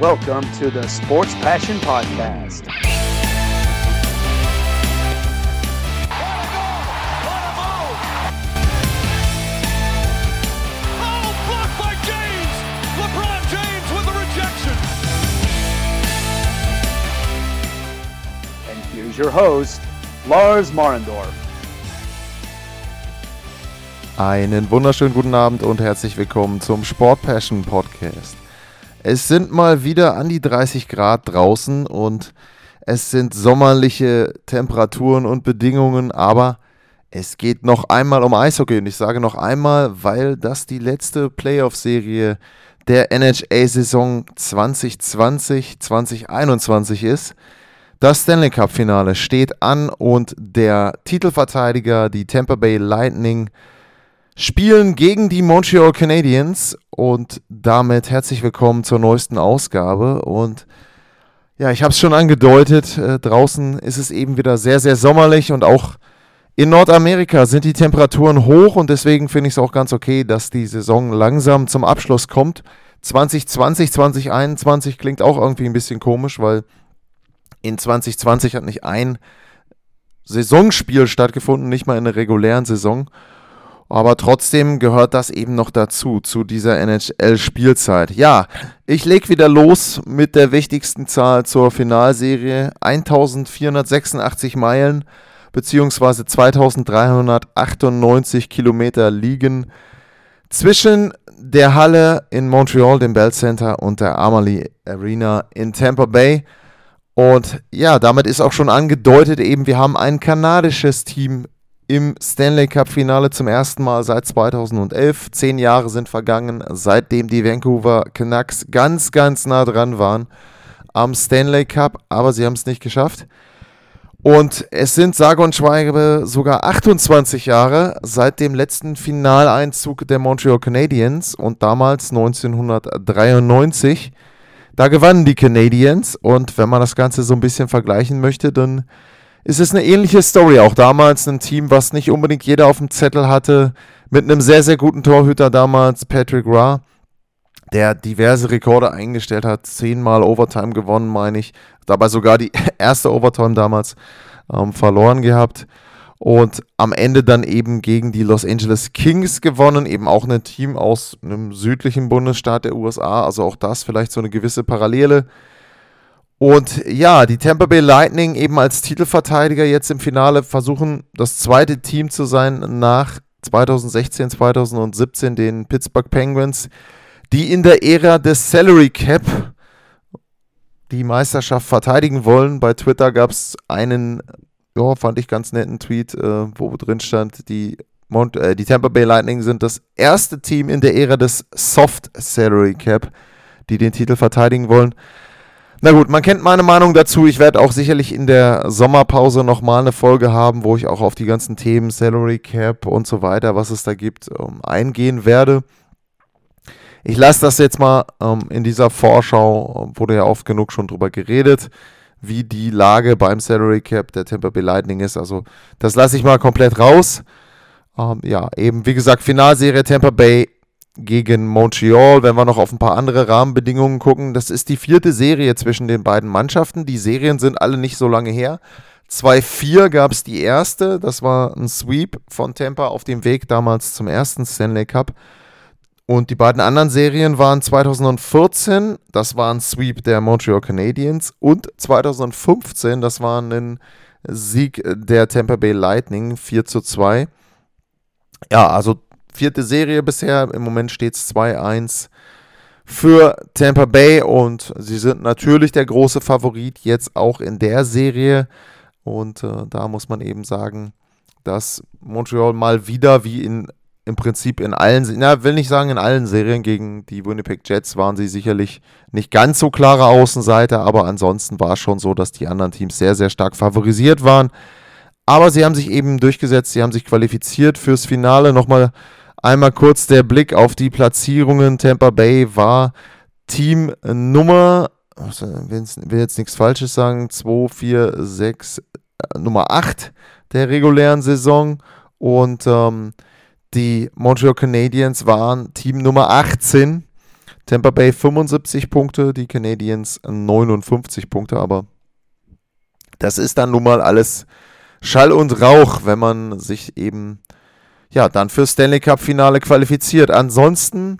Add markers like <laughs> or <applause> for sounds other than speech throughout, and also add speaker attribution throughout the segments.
Speaker 1: Welcome to the Sports Passion Podcast. Your host, Lars Marendorf.
Speaker 2: Einen wunderschönen guten Abend und herzlich willkommen zum Sport Passion Podcast. Es sind mal wieder an die 30 Grad draußen und es sind sommerliche Temperaturen und Bedingungen, aber es geht noch einmal um Eishockey und ich sage noch einmal, weil das die letzte Playoff-Serie der NHL-Saison 2020-2021 ist. Das Stanley Cup-Finale steht an und der Titelverteidiger, die Tampa Bay Lightning, spielen gegen die Montreal Canadiens und damit herzlich willkommen zur neuesten Ausgabe. Und ja, ich habe es schon angedeutet, äh, draußen ist es eben wieder sehr, sehr sommerlich und auch in Nordamerika sind die Temperaturen hoch und deswegen finde ich es auch ganz okay, dass die Saison langsam zum Abschluss kommt. 2020, 2021 klingt auch irgendwie ein bisschen komisch, weil in 2020 hat nicht ein Saisonspiel stattgefunden, nicht mal in der regulären Saison. Aber trotzdem gehört das eben noch dazu, zu dieser NHL-Spielzeit. Ja, ich leg wieder los mit der wichtigsten Zahl zur Finalserie. 1486 Meilen beziehungsweise 2398 Kilometer liegen zwischen der Halle in Montreal, dem Bell Center, und der Amalie Arena in Tampa Bay. Und ja, damit ist auch schon angedeutet, eben wir haben ein kanadisches Team im Stanley Cup Finale zum ersten Mal seit 2011. Zehn Jahre sind vergangen, seitdem die Vancouver Canucks ganz, ganz nah dran waren am Stanley Cup, aber sie haben es nicht geschafft. Und es sind sage und schweige sogar 28 Jahre seit dem letzten Finaleinzug der Montreal Canadiens und damals 1993. Da gewannen die Canadiens und wenn man das Ganze so ein bisschen vergleichen möchte, dann ist es eine ähnliche Story. Auch damals ein Team, was nicht unbedingt jeder auf dem Zettel hatte, mit einem sehr, sehr guten Torhüter damals, Patrick Ra, der diverse Rekorde eingestellt hat, zehnmal Overtime gewonnen, meine ich. Dabei sogar die <laughs> erste Overtime damals ähm, verloren gehabt. Und am Ende dann eben gegen die Los Angeles Kings gewonnen, eben auch ein Team aus einem südlichen Bundesstaat der USA. Also auch das vielleicht so eine gewisse Parallele. Und ja, die Tampa Bay Lightning eben als Titelverteidiger jetzt im Finale versuchen, das zweite Team zu sein nach 2016, 2017, den Pittsburgh Penguins, die in der Ära des Salary Cap die Meisterschaft verteidigen wollen. Bei Twitter gab es einen, ja, fand ich ganz netten Tweet, äh, wo drin stand, die, Mont äh, die Tampa Bay Lightning sind das erste Team in der Ära des Soft Salary Cap, die den Titel verteidigen wollen. Na gut, man kennt meine Meinung dazu. Ich werde auch sicherlich in der Sommerpause nochmal eine Folge haben, wo ich auch auf die ganzen Themen Salary Cap und so weiter, was es da gibt, um, eingehen werde. Ich lasse das jetzt mal ähm, in dieser Vorschau, wurde ja oft genug schon drüber geredet, wie die Lage beim Salary Cap der Tampa Bay Lightning ist. Also das lasse ich mal komplett raus. Ähm, ja, eben wie gesagt, Finalserie Tampa Bay gegen Montreal. Wenn wir noch auf ein paar andere Rahmenbedingungen gucken, das ist die vierte Serie zwischen den beiden Mannschaften. Die Serien sind alle nicht so lange her. 2-4 gab es die erste, das war ein Sweep von Tampa auf dem Weg damals zum ersten Stanley Cup. Und die beiden anderen Serien waren 2014, das war ein Sweep der Montreal Canadiens, und 2015, das war ein Sieg der Tampa Bay Lightning 4 zu 2. Ja, also vierte Serie bisher. Im Moment steht es 2-1 für Tampa Bay und sie sind natürlich der große Favorit jetzt auch in der Serie. Und äh, da muss man eben sagen, dass Montreal mal wieder wie in im Prinzip in allen, na, will nicht sagen in allen Serien gegen die Winnipeg Jets waren sie sicherlich nicht ganz so klare Außenseiter, aber ansonsten war es schon so, dass die anderen Teams sehr, sehr stark favorisiert waren. Aber sie haben sich eben durchgesetzt, sie haben sich qualifiziert fürs Finale. Nochmal Einmal kurz der Blick auf die Platzierungen. Tampa Bay war Team Nummer, ich will jetzt nichts Falsches sagen, 2, 4, 6, Nummer 8 der regulären Saison. Und ähm, die Montreal Canadiens waren Team Nummer 18 Tampa Bay 75 Punkte, die Canadiens 59 Punkte, aber das ist dann nun mal alles Schall und Rauch, wenn man sich eben ja dann fürs Stanley Cup Finale qualifiziert. Ansonsten,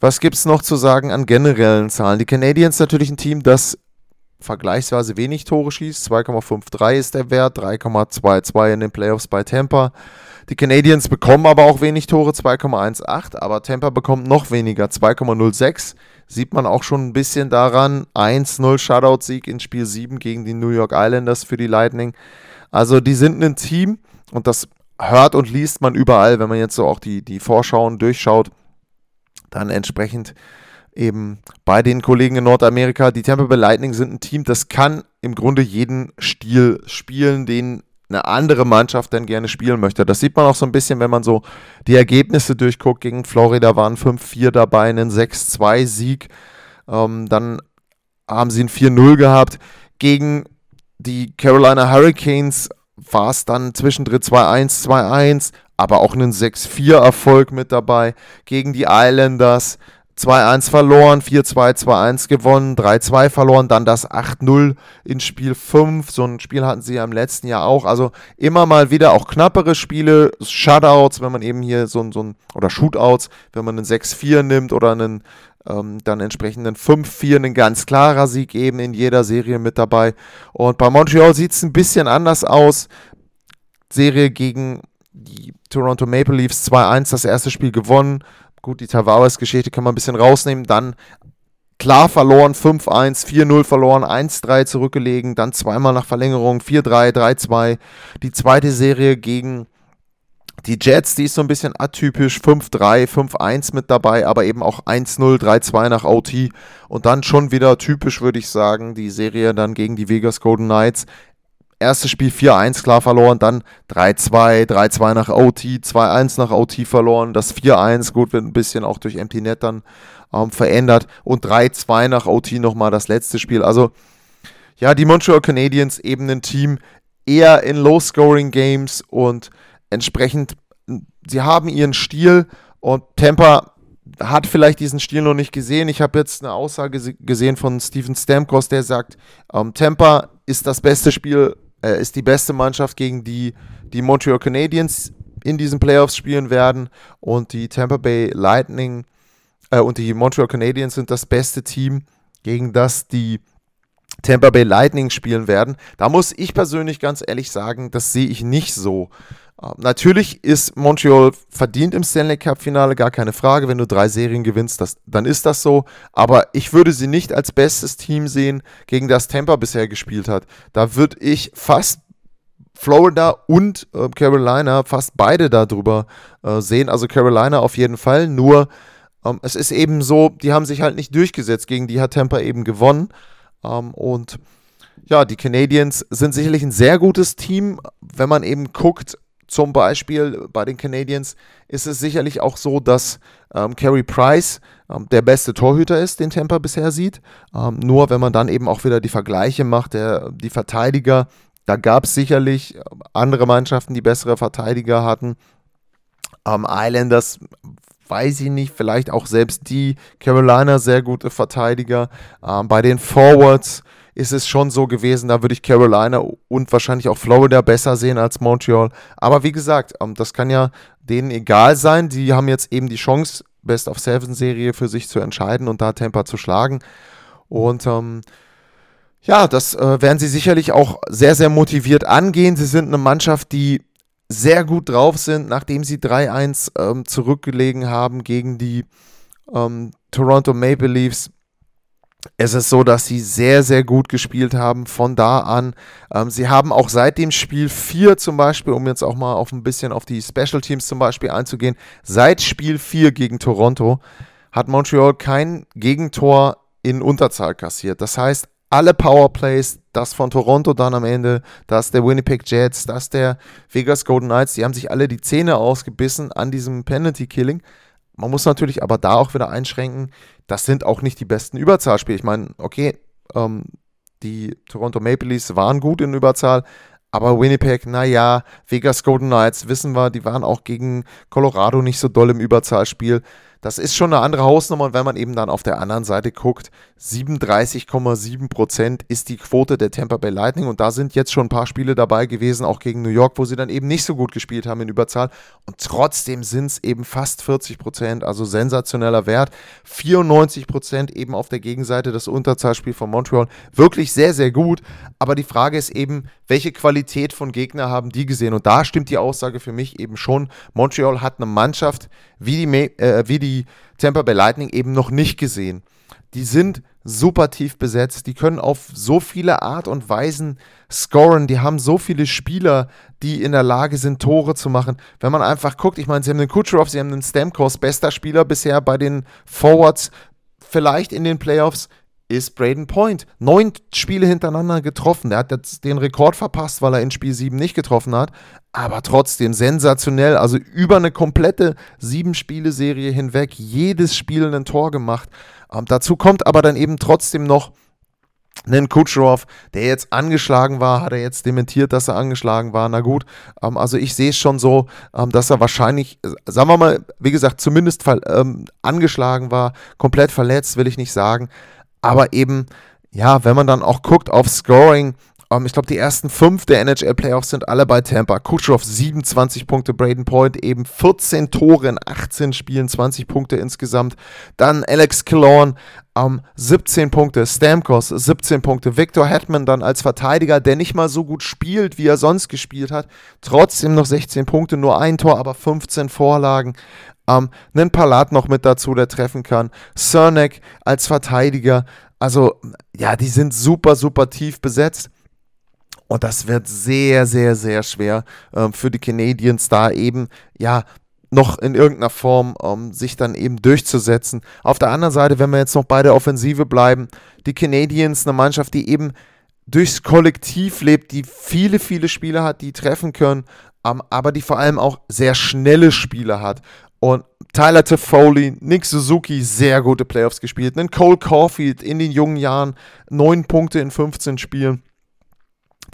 Speaker 2: was gibt es noch zu sagen an generellen Zahlen? Die Canadiens natürlich ein Team, das vergleichsweise wenig Tore schießt. 2,53 ist der Wert, 3,22 in den Playoffs bei Tampa. Die Canadiens bekommen aber auch wenig Tore, 2,18, aber Tampa bekommt noch weniger, 2,06. Sieht man auch schon ein bisschen daran. 1-0 Shutout-Sieg in Spiel 7 gegen die New York Islanders für die Lightning. Also die sind ein Team und das hört und liest man überall, wenn man jetzt so auch die, die Vorschauen durchschaut. Dann entsprechend eben bei den Kollegen in Nordamerika. Die Tampa Bay Lightning sind ein Team, das kann im Grunde jeden Stil spielen, den eine andere Mannschaft dann gerne spielen möchte. Das sieht man auch so ein bisschen, wenn man so die Ergebnisse durchguckt. Gegen Florida waren 5-4 dabei, einen 6-2-Sieg. Ähm, dann haben sie ein 4-0 gehabt. Gegen die Carolina Hurricanes war es dann zwischendrin 2-1, 2-1, aber auch einen 6-4-Erfolg mit dabei. Gegen die Islanders 2-1 verloren, 4-2, 2-1 gewonnen, 3-2 verloren, dann das 8-0 in Spiel 5. So ein Spiel hatten sie ja im letzten Jahr auch. Also immer mal wieder auch knappere Spiele, Shutouts, wenn man eben hier so ein, so ein oder Shootouts, wenn man einen 6-4 nimmt oder einen ähm, dann entsprechenden 5-4, ein ganz klarer Sieg eben in jeder Serie mit dabei. Und bei Montreal sieht es ein bisschen anders aus. Serie gegen die Toronto Maple Leafs 2-1, das erste Spiel gewonnen. Gut, die Tavares-Geschichte kann man ein bisschen rausnehmen. Dann klar verloren, 5-1, 4-0 verloren, 1-3 zurückgelegen, dann zweimal nach Verlängerung, 4-3, 3-2. Die zweite Serie gegen die Jets, die ist so ein bisschen atypisch, 5-3, 5-1 mit dabei, aber eben auch 1-0, 3-2 nach OT und dann schon wieder typisch, würde ich sagen, die Serie dann gegen die Vegas Golden Knights. Erstes Spiel 4-1 klar verloren, dann 3-2, 3-2 nach OT, 2-1 nach OT verloren, das 4-1, gut, wird ein bisschen auch durch Empty Net dann ähm, verändert und 3-2 nach OT nochmal das letzte Spiel. Also, ja, die Montreal Canadiens eben ein Team eher in Low-Scoring-Games und entsprechend, sie haben ihren Stil und Tampa hat vielleicht diesen Stil noch nicht gesehen. Ich habe jetzt eine Aussage gesehen von Steven Stamkos, der sagt, ähm, Tampa ist das beste Spiel, äh, ist die beste Mannschaft, gegen die die Montreal Canadiens in diesen Playoffs spielen werden und die Tampa Bay Lightning äh, und die Montreal Canadiens sind das beste Team, gegen das die Tampa Bay Lightning spielen werden. Da muss ich persönlich ganz ehrlich sagen, das sehe ich nicht so. Ähm, natürlich ist Montreal verdient im Stanley Cup-Finale, gar keine Frage. Wenn du drei Serien gewinnst, das, dann ist das so. Aber ich würde sie nicht als bestes Team sehen, gegen das Tampa bisher gespielt hat. Da würde ich fast Florida und äh, Carolina, fast beide darüber äh, sehen. Also Carolina auf jeden Fall. Nur ähm, es ist eben so, die haben sich halt nicht durchgesetzt. Gegen die hat Tampa eben gewonnen. Ähm, und ja, die Canadiens sind sicherlich ein sehr gutes Team, wenn man eben guckt, zum Beispiel bei den Canadiens ist es sicherlich auch so, dass ähm, Carey Price ähm, der beste Torhüter ist, den Tampa bisher sieht. Ähm, nur wenn man dann eben auch wieder die Vergleiche macht, der, die Verteidiger, da gab es sicherlich andere Mannschaften, die bessere Verteidiger hatten. Ähm, Islanders weiß ich nicht, vielleicht auch selbst die Carolina sehr gute Verteidiger. Ähm, bei den Forwards ist es schon so gewesen, da würde ich Carolina und wahrscheinlich auch Florida besser sehen als Montreal. Aber wie gesagt, ähm, das kann ja denen egal sein. Die haben jetzt eben die Chance, Best of Seven Serie für sich zu entscheiden und da Tampa zu schlagen. Und ähm, ja, das äh, werden sie sicherlich auch sehr, sehr motiviert angehen. Sie sind eine Mannschaft, die sehr gut drauf sind, nachdem sie 3-1 ähm, zurückgelegen haben gegen die ähm, Toronto Maple Leafs es ist so, dass sie sehr, sehr gut gespielt haben von da an. Ähm, sie haben auch seit dem Spiel 4 zum Beispiel, um jetzt auch mal auf ein bisschen auf die Special Teams zum Beispiel einzugehen, seit Spiel 4 gegen Toronto hat Montreal kein Gegentor in Unterzahl kassiert. Das heißt, alle Powerplays, das von Toronto dann am Ende, das der Winnipeg Jets, das der Vegas Golden Knights, die haben sich alle die Zähne ausgebissen an diesem Penalty Killing. Man muss natürlich aber da auch wieder einschränken, das sind auch nicht die besten Überzahlspiele. Ich meine, okay, ähm, die Toronto Maple Leafs waren gut in Überzahl, aber Winnipeg, naja, Vegas Golden Knights, wissen wir, die waren auch gegen Colorado nicht so doll im Überzahlspiel. Das ist schon eine andere Hausnummer. Und wenn man eben dann auf der anderen Seite guckt, 37,7% ist die Quote der Tampa Bay Lightning. Und da sind jetzt schon ein paar Spiele dabei gewesen, auch gegen New York, wo sie dann eben nicht so gut gespielt haben in Überzahl. Und trotzdem sind es eben fast 40%, also sensationeller Wert. 94% eben auf der Gegenseite das Unterzahlspiel von Montreal. Wirklich sehr, sehr gut. Aber die Frage ist eben, welche Qualität von Gegner haben die gesehen? Und da stimmt die Aussage für mich eben schon. Montreal hat eine Mannschaft wie die, äh, wie die Tampa Bay Lightning eben noch nicht gesehen. Die sind super tief besetzt, die können auf so viele Art und Weisen scoren, die haben so viele Spieler, die in der Lage sind, Tore zu machen. Wenn man einfach guckt, ich meine, sie haben den Kucherov, sie haben den Stamkos, bester Spieler bisher bei den Forwards, vielleicht in den Playoffs, ist Braden Point. Neun Spiele hintereinander getroffen. Der hat jetzt den Rekord verpasst, weil er in Spiel 7 nicht getroffen hat. Aber trotzdem sensationell. Also über eine komplette Sieben-Spiele-Serie hinweg jedes Spiel ein Tor gemacht. Ähm, dazu kommt aber dann eben trotzdem noch einen Kutscherow, der jetzt angeschlagen war, hat er jetzt dementiert, dass er angeschlagen war. Na gut, ähm, also ich sehe es schon so, ähm, dass er wahrscheinlich, sagen wir mal, wie gesagt, zumindest ähm, angeschlagen war, komplett verletzt, will ich nicht sagen. Aber eben, ja, wenn man dann auch guckt auf Scoring, ähm, ich glaube, die ersten fünf der NHL-Playoffs sind alle bei Tampa. Kucherov 27 Punkte, Braden Point eben 14 Tore in 18 Spielen, 20 Punkte insgesamt. Dann Alex Killorn um, 17 Punkte, Stamkos 17 Punkte, Victor Hetman dann als Verteidiger, der nicht mal so gut spielt, wie er sonst gespielt hat. Trotzdem noch 16 Punkte, nur ein Tor, aber 15 Vorlagen. Ähm, einen Palat noch mit dazu, der treffen kann. Cernek als Verteidiger. Also, ja, die sind super, super tief besetzt. Und das wird sehr, sehr, sehr schwer ähm, für die Canadiens da eben, ja, noch in irgendeiner Form ähm, sich dann eben durchzusetzen. Auf der anderen Seite, wenn wir jetzt noch bei der Offensive bleiben, die Canadiens, eine Mannschaft, die eben durchs Kollektiv lebt, die viele, viele Spieler hat, die treffen können, ähm, aber die vor allem auch sehr schnelle Spieler hat. Und Tyler Toffoli, Nick Suzuki, sehr gute Playoffs gespielt. Einen Cole Caulfield in den jungen Jahren, neun Punkte in 15 Spielen.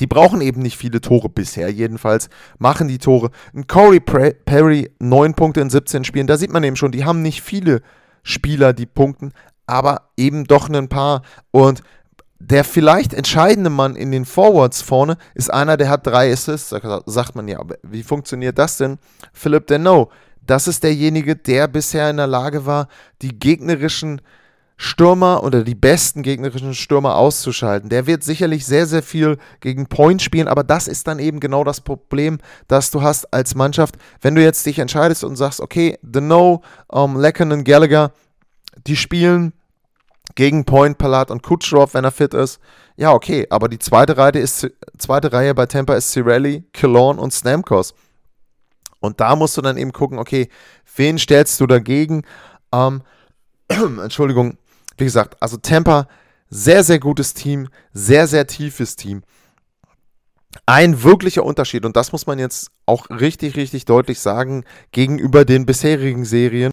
Speaker 2: Die brauchen eben nicht viele Tore bisher, jedenfalls machen die Tore. Ein Corey Perry, neun Punkte in 17 Spielen. Da sieht man eben schon, die haben nicht viele Spieler, die punkten, aber eben doch ein paar. Und der vielleicht entscheidende Mann in den Forwards vorne ist einer, der hat drei Assists. Da sagt man ja, wie funktioniert das denn? Philip Deneau das ist derjenige, der bisher in der Lage war, die gegnerischen Stürmer oder die besten gegnerischen Stürmer auszuschalten. Der wird sicherlich sehr, sehr viel gegen Point spielen, aber das ist dann eben genau das Problem, das du hast als Mannschaft. Wenn du jetzt dich entscheidest und sagst, okay, The No, um, und Gallagher, die spielen gegen Point, Palat und Kutschroff, wenn er fit ist. Ja, okay, aber die zweite Reihe, ist, zweite Reihe bei Tampa ist Cirelli, Killorn und Stamkos. Und da musst du dann eben gucken, okay, wen stellst du dagegen? Ähm, <clears throat> Entschuldigung, wie gesagt, also Tampa, sehr, sehr gutes Team, sehr, sehr tiefes Team. Ein wirklicher Unterschied, und das muss man jetzt auch richtig, richtig deutlich sagen, gegenüber den bisherigen Serien,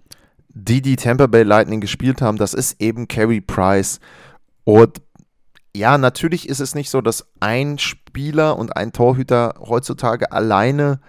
Speaker 2: die die Tampa Bay Lightning gespielt haben, das ist eben Carey Price. Und ja, natürlich ist es nicht so, dass ein Spieler und ein Torhüter heutzutage alleine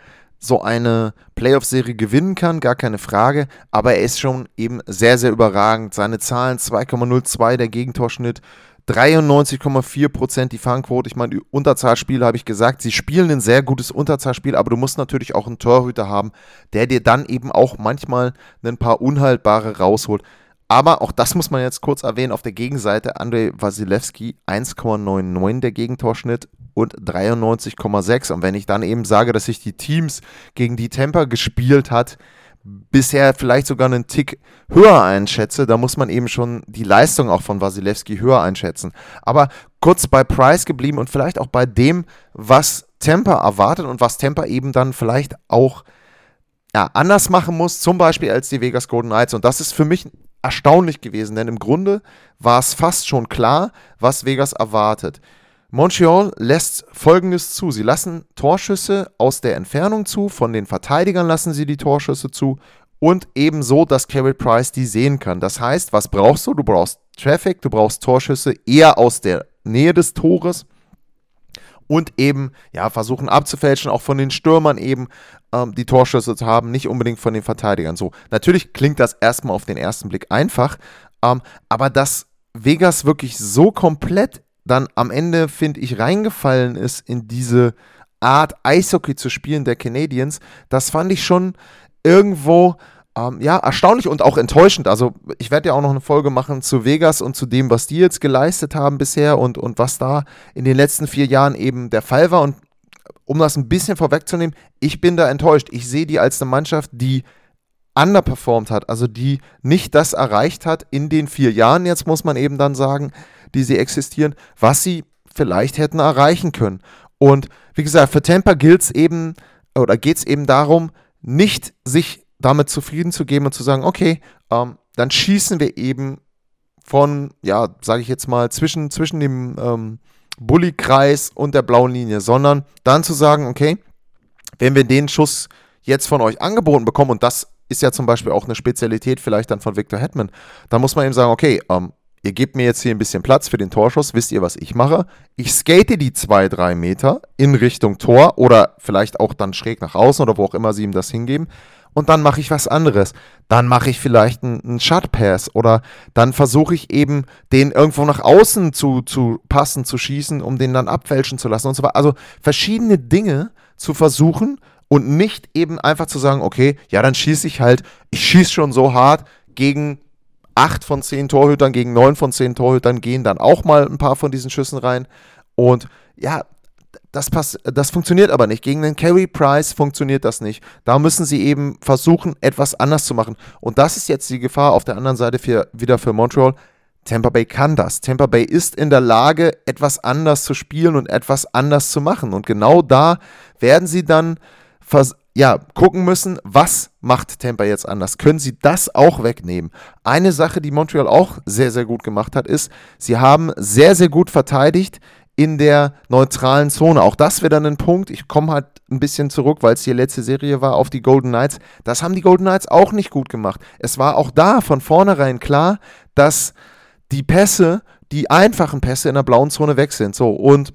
Speaker 2: so eine Playoff-Serie gewinnen kann, gar keine Frage, aber er ist schon eben sehr, sehr überragend. Seine Zahlen 2,02 der Gegentorschnitt, 93,4% die Fangquote. Ich meine, Unterzahlspiele habe ich gesagt, sie spielen ein sehr gutes Unterzahlspiel, aber du musst natürlich auch einen Torhüter haben, der dir dann eben auch manchmal ein paar Unhaltbare rausholt. Aber auch das muss man jetzt kurz erwähnen, auf der Gegenseite Andrei Wasilewski 1,99 der Gegentorschnitt und 93,6. Und wenn ich dann eben sage, dass sich die Teams gegen die Temper gespielt hat, bisher vielleicht sogar einen Tick höher einschätze, da muss man eben schon die Leistung auch von Wasilewski höher einschätzen. Aber kurz bei Price geblieben und vielleicht auch bei dem, was Temper erwartet und was Temper eben dann vielleicht auch ja, anders machen muss, zum Beispiel als die Vegas Golden Knights. Und das ist für mich erstaunlich gewesen, denn im Grunde war es fast schon klar, was Vegas erwartet. Montreal lässt Folgendes zu. Sie lassen Torschüsse aus der Entfernung zu, von den Verteidigern lassen sie die Torschüsse zu und ebenso, dass Carey Price die sehen kann. Das heißt, was brauchst du? Du brauchst Traffic, du brauchst Torschüsse eher aus der Nähe des Tores und eben, ja, versuchen abzufälschen, auch von den Stürmern eben ähm, die Torschüsse zu haben, nicht unbedingt von den Verteidigern. So, natürlich klingt das erstmal auf den ersten Blick einfach, ähm, aber dass Vegas wirklich so komplett dann am Ende, finde ich, reingefallen ist in diese Art Eishockey zu spielen der Canadiens, das fand ich schon irgendwo ähm, ja, erstaunlich und auch enttäuschend. Also, ich werde ja auch noch eine Folge machen zu Vegas und zu dem, was die jetzt geleistet haben bisher und, und was da in den letzten vier Jahren eben der Fall war. Und um das ein bisschen vorwegzunehmen, ich bin da enttäuscht. Ich sehe die als eine Mannschaft, die underperformed hat, also die nicht das erreicht hat in den vier Jahren, jetzt muss man eben dann sagen, die sie existieren, was sie vielleicht hätten erreichen können. Und wie gesagt, für Tampa gilt es eben, oder geht es eben darum, nicht sich damit zufrieden zu geben und zu sagen, okay, ähm, dann schießen wir eben von, ja, sage ich jetzt mal, zwischen, zwischen dem ähm, Bulli-Kreis und der blauen Linie, sondern dann zu sagen, okay, wenn wir den Schuss jetzt von euch angeboten bekommen, und das ist ja zum Beispiel auch eine Spezialität vielleicht dann von Victor Hetman, dann muss man eben sagen, okay, ähm, ihr gebt mir jetzt hier ein bisschen Platz für den Torschuss, wisst ihr, was ich mache? Ich skate die zwei, drei Meter in Richtung Tor oder vielleicht auch dann schräg nach außen oder wo auch immer sie ihm das hingeben und dann mache ich was anderes. Dann mache ich vielleicht einen, einen Shot Pass oder dann versuche ich eben, den irgendwo nach außen zu, zu passen, zu schießen, um den dann abfälschen zu lassen und so weiter. Also verschiedene Dinge zu versuchen und nicht eben einfach zu sagen, okay, ja, dann schieße ich halt, ich schieße schon so hart gegen acht von zehn Torhütern, gegen neun von zehn Torhütern gehen dann auch mal ein paar von diesen Schüssen rein. Und ja, das, pass das funktioniert aber nicht. Gegen den Carey Price funktioniert das nicht. Da müssen sie eben versuchen, etwas anders zu machen. Und das ist jetzt die Gefahr auf der anderen Seite für, wieder für Montreal. Tampa Bay kann das. Tampa Bay ist in der Lage, etwas anders zu spielen und etwas anders zu machen. Und genau da werden sie dann ja, gucken müssen, was macht Tampa jetzt anders? Können sie das auch wegnehmen? Eine Sache, die Montreal auch sehr, sehr gut gemacht hat, ist, sie haben sehr, sehr gut verteidigt in der neutralen Zone. Auch das wäre dann ein Punkt. Ich komme halt ein bisschen zurück, weil es die letzte Serie war, auf die Golden Knights. Das haben die Golden Knights auch nicht gut gemacht. Es war auch da von vornherein klar, dass die Pässe, die einfachen Pässe in der blauen Zone weg sind. So, und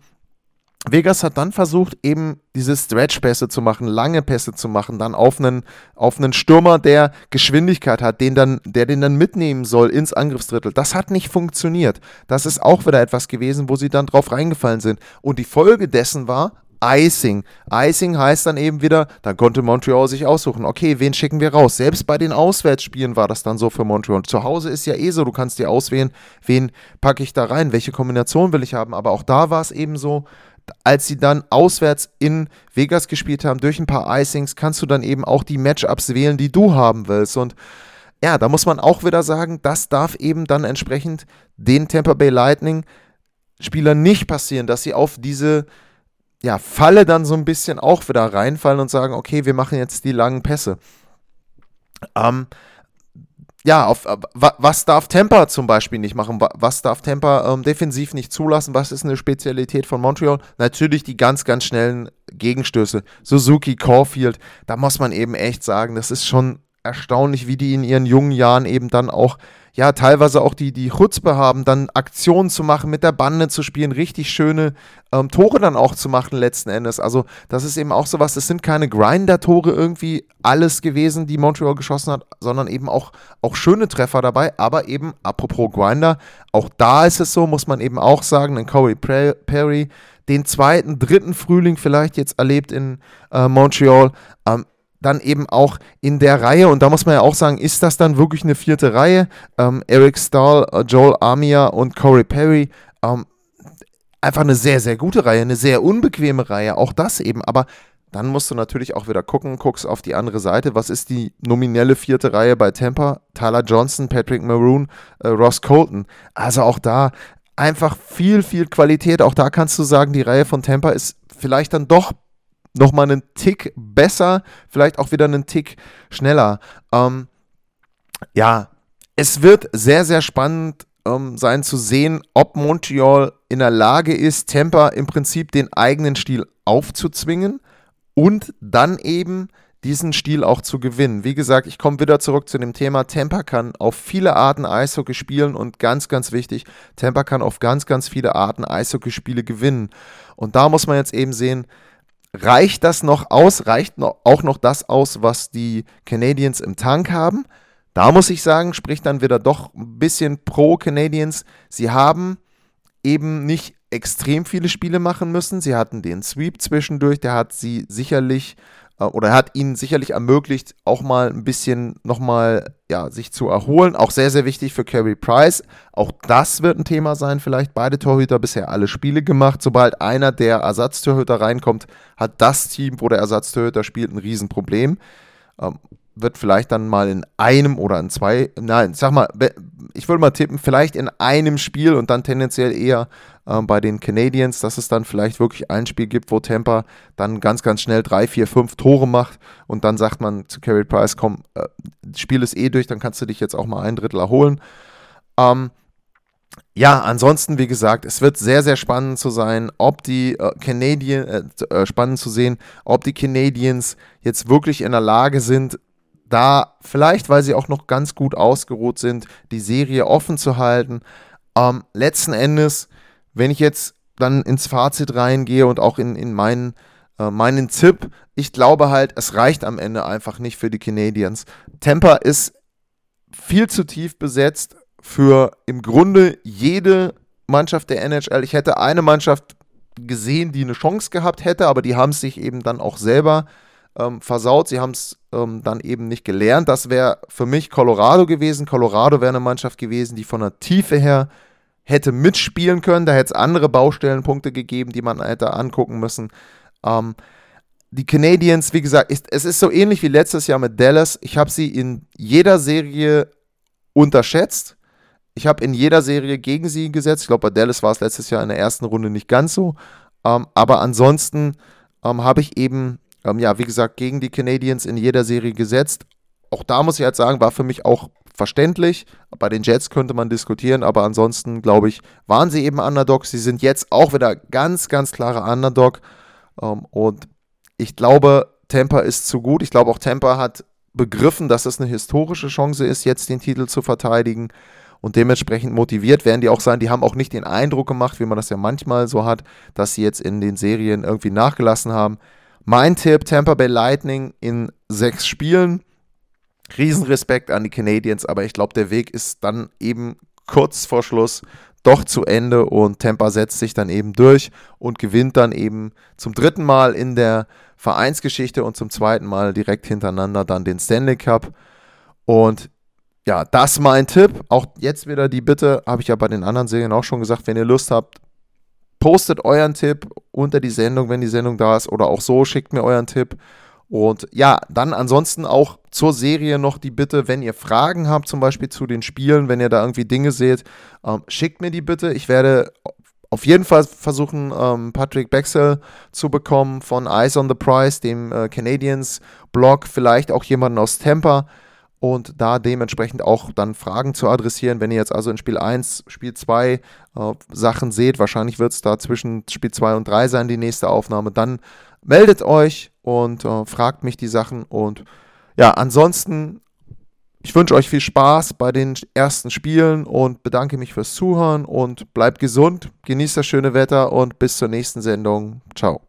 Speaker 2: Vegas hat dann versucht, eben diese Stretch-Pässe zu machen, lange Pässe zu machen, dann auf einen, auf einen Stürmer, der Geschwindigkeit hat, den dann, der den dann mitnehmen soll ins Angriffsdrittel. Das hat nicht funktioniert. Das ist auch wieder etwas gewesen, wo sie dann drauf reingefallen sind. Und die Folge dessen war, Icing. Icing heißt dann eben wieder, dann konnte Montreal sich aussuchen, okay, wen schicken wir raus? Selbst bei den Auswärtsspielen war das dann so für Montreal. Zu Hause ist ja eh so, du kannst dir auswählen, wen packe ich da rein, welche Kombination will ich haben. Aber auch da war es eben so, als sie dann auswärts in Vegas gespielt haben, durch ein paar Icings, kannst du dann eben auch die Matchups wählen, die du haben willst. Und ja, da muss man auch wieder sagen, das darf eben dann entsprechend den Tampa Bay Lightning Spielern nicht passieren, dass sie auf diese ja, Falle dann so ein bisschen auch wieder reinfallen und sagen, okay, wir machen jetzt die langen Pässe. Ähm, ja, auf, äh, was darf Tampa zum Beispiel nicht machen? Was darf Tampa ähm, defensiv nicht zulassen? Was ist eine Spezialität von Montreal? Natürlich die ganz, ganz schnellen Gegenstöße. Suzuki, Caulfield, da muss man eben echt sagen, das ist schon erstaunlich, wie die in ihren jungen Jahren eben dann auch ja, teilweise auch die, die Chutzpe haben, dann Aktionen zu machen, mit der Bande zu spielen, richtig schöne ähm, Tore dann auch zu machen letzten Endes. Also das ist eben auch sowas, das sind keine Grinder-Tore irgendwie alles gewesen, die Montreal geschossen hat, sondern eben auch, auch schöne Treffer dabei. Aber eben, apropos Grinder, auch da ist es so, muss man eben auch sagen, ein Corey Perry, den zweiten, dritten Frühling vielleicht jetzt erlebt in äh, Montreal. Ähm, dann eben auch in der Reihe, und da muss man ja auch sagen, ist das dann wirklich eine vierte Reihe? Ähm, Eric Stahl, äh, Joel Armia und Corey Perry, ähm, einfach eine sehr, sehr gute Reihe, eine sehr unbequeme Reihe, auch das eben, aber dann musst du natürlich auch wieder gucken, guckst auf die andere Seite, was ist die nominelle vierte Reihe bei Tampa? Tyler Johnson, Patrick Maroon, äh, Ross Colton. Also auch da einfach viel, viel Qualität. Auch da kannst du sagen, die Reihe von Tampa ist vielleicht dann doch nochmal einen Tick besser, vielleicht auch wieder einen Tick schneller. Ähm, ja, es wird sehr, sehr spannend ähm, sein zu sehen, ob Montreal in der Lage ist, Tampa im Prinzip den eigenen Stil aufzuzwingen und dann eben diesen Stil auch zu gewinnen. Wie gesagt, ich komme wieder zurück zu dem Thema, Tampa kann auf viele Arten Eishockey spielen und ganz, ganz wichtig, Tampa kann auf ganz, ganz viele Arten Eishockeyspiele gewinnen. Und da muss man jetzt eben sehen, reicht das noch aus, reicht noch, auch noch das aus, was die Canadiens im Tank haben? Da muss ich sagen, spricht dann wieder doch ein bisschen pro Canadiens. Sie haben eben nicht extrem viele Spiele machen müssen. Sie hatten den Sweep zwischendurch, der hat sie sicherlich oder hat ihnen sicherlich ermöglicht, auch mal ein bisschen nochmal ja, sich zu erholen. Auch sehr, sehr wichtig für Carey Price. Auch das wird ein Thema sein, vielleicht. Beide Torhüter bisher alle Spiele gemacht. Sobald einer der Ersatztorhüter reinkommt, hat das Team, wo der Ersatztorhüter spielt, ein Riesenproblem. Ähm, wird vielleicht dann mal in einem oder in zwei, nein, sag mal, ich würde mal tippen, vielleicht in einem Spiel und dann tendenziell eher äh, bei den Canadiens, dass es dann vielleicht wirklich ein Spiel gibt, wo Tampa dann ganz, ganz schnell drei, vier, fünf Tore macht und dann sagt man zu Carey Price, komm, äh, Spiel ist eh durch, dann kannst du dich jetzt auch mal ein Drittel erholen. Ähm, ja, ansonsten, wie gesagt, es wird sehr, sehr spannend zu sein, ob die äh, Canadiens, äh, äh, spannend zu sehen, ob die Canadiens jetzt wirklich in der Lage sind, da vielleicht, weil sie auch noch ganz gut ausgeruht sind, die Serie offen zu halten. Ähm, letzten Endes, wenn ich jetzt dann ins Fazit reingehe und auch in, in meinen, äh, meinen Tipp, ich glaube halt, es reicht am Ende einfach nicht für die Canadiens. Tampa ist viel zu tief besetzt für im Grunde jede Mannschaft der NHL. Ich hätte eine Mannschaft gesehen, die eine Chance gehabt hätte, aber die haben es sich eben dann auch selber äh, ähm, versaut. Sie haben es ähm, dann eben nicht gelernt. Das wäre für mich Colorado gewesen. Colorado wäre eine Mannschaft gewesen, die von der Tiefe her hätte mitspielen können. Da hätte es andere Baustellenpunkte gegeben, die man hätte angucken müssen. Ähm, die Canadiens, wie gesagt, ist, es ist so ähnlich wie letztes Jahr mit Dallas. Ich habe sie in jeder Serie unterschätzt. Ich habe in jeder Serie gegen sie gesetzt. Ich glaube, bei Dallas war es letztes Jahr in der ersten Runde nicht ganz so. Ähm, aber ansonsten ähm, habe ich eben ähm, ja, wie gesagt, gegen die Canadiens in jeder Serie gesetzt. Auch da muss ich halt sagen, war für mich auch verständlich. Bei den Jets könnte man diskutieren, aber ansonsten, glaube ich, waren sie eben Underdogs. Sie sind jetzt auch wieder ganz, ganz klare Underdog. Ähm, und ich glaube, Tampa ist zu gut. Ich glaube, auch Tampa hat begriffen, dass es eine historische Chance ist, jetzt den Titel zu verteidigen. Und dementsprechend motiviert werden die auch sein. Die haben auch nicht den Eindruck gemacht, wie man das ja manchmal so hat, dass sie jetzt in den Serien irgendwie nachgelassen haben. Mein Tipp: Tampa Bay Lightning in sechs Spielen. Riesenrespekt an die Canadiens, aber ich glaube, der Weg ist dann eben kurz vor Schluss doch zu Ende und Tampa setzt sich dann eben durch und gewinnt dann eben zum dritten Mal in der Vereinsgeschichte und zum zweiten Mal direkt hintereinander dann den Stanley Cup. Und ja, das mein Tipp. Auch jetzt wieder die Bitte, habe ich ja bei den anderen Serien auch schon gesagt, wenn ihr Lust habt, postet euren Tipp unter die Sendung, wenn die Sendung da ist, oder auch so, schickt mir euren Tipp. Und ja, dann ansonsten auch zur Serie noch die Bitte, wenn ihr Fragen habt, zum Beispiel zu den Spielen, wenn ihr da irgendwie Dinge seht, ähm, schickt mir die bitte. Ich werde auf jeden Fall versuchen, ähm, Patrick Bexel zu bekommen von Eyes on the Prize, dem äh, Canadiens Blog, vielleicht auch jemanden aus Tampa und da dementsprechend auch dann Fragen zu adressieren. Wenn ihr jetzt also in Spiel 1, Spiel 2 äh, Sachen seht, wahrscheinlich wird es da zwischen Spiel 2 und 3 sein, die nächste Aufnahme, dann meldet euch und äh, fragt mich die Sachen. Und ja, ansonsten, ich wünsche euch viel Spaß bei den ersten Spielen und bedanke mich fürs Zuhören und bleibt gesund, genießt das schöne Wetter und bis zur nächsten Sendung. Ciao.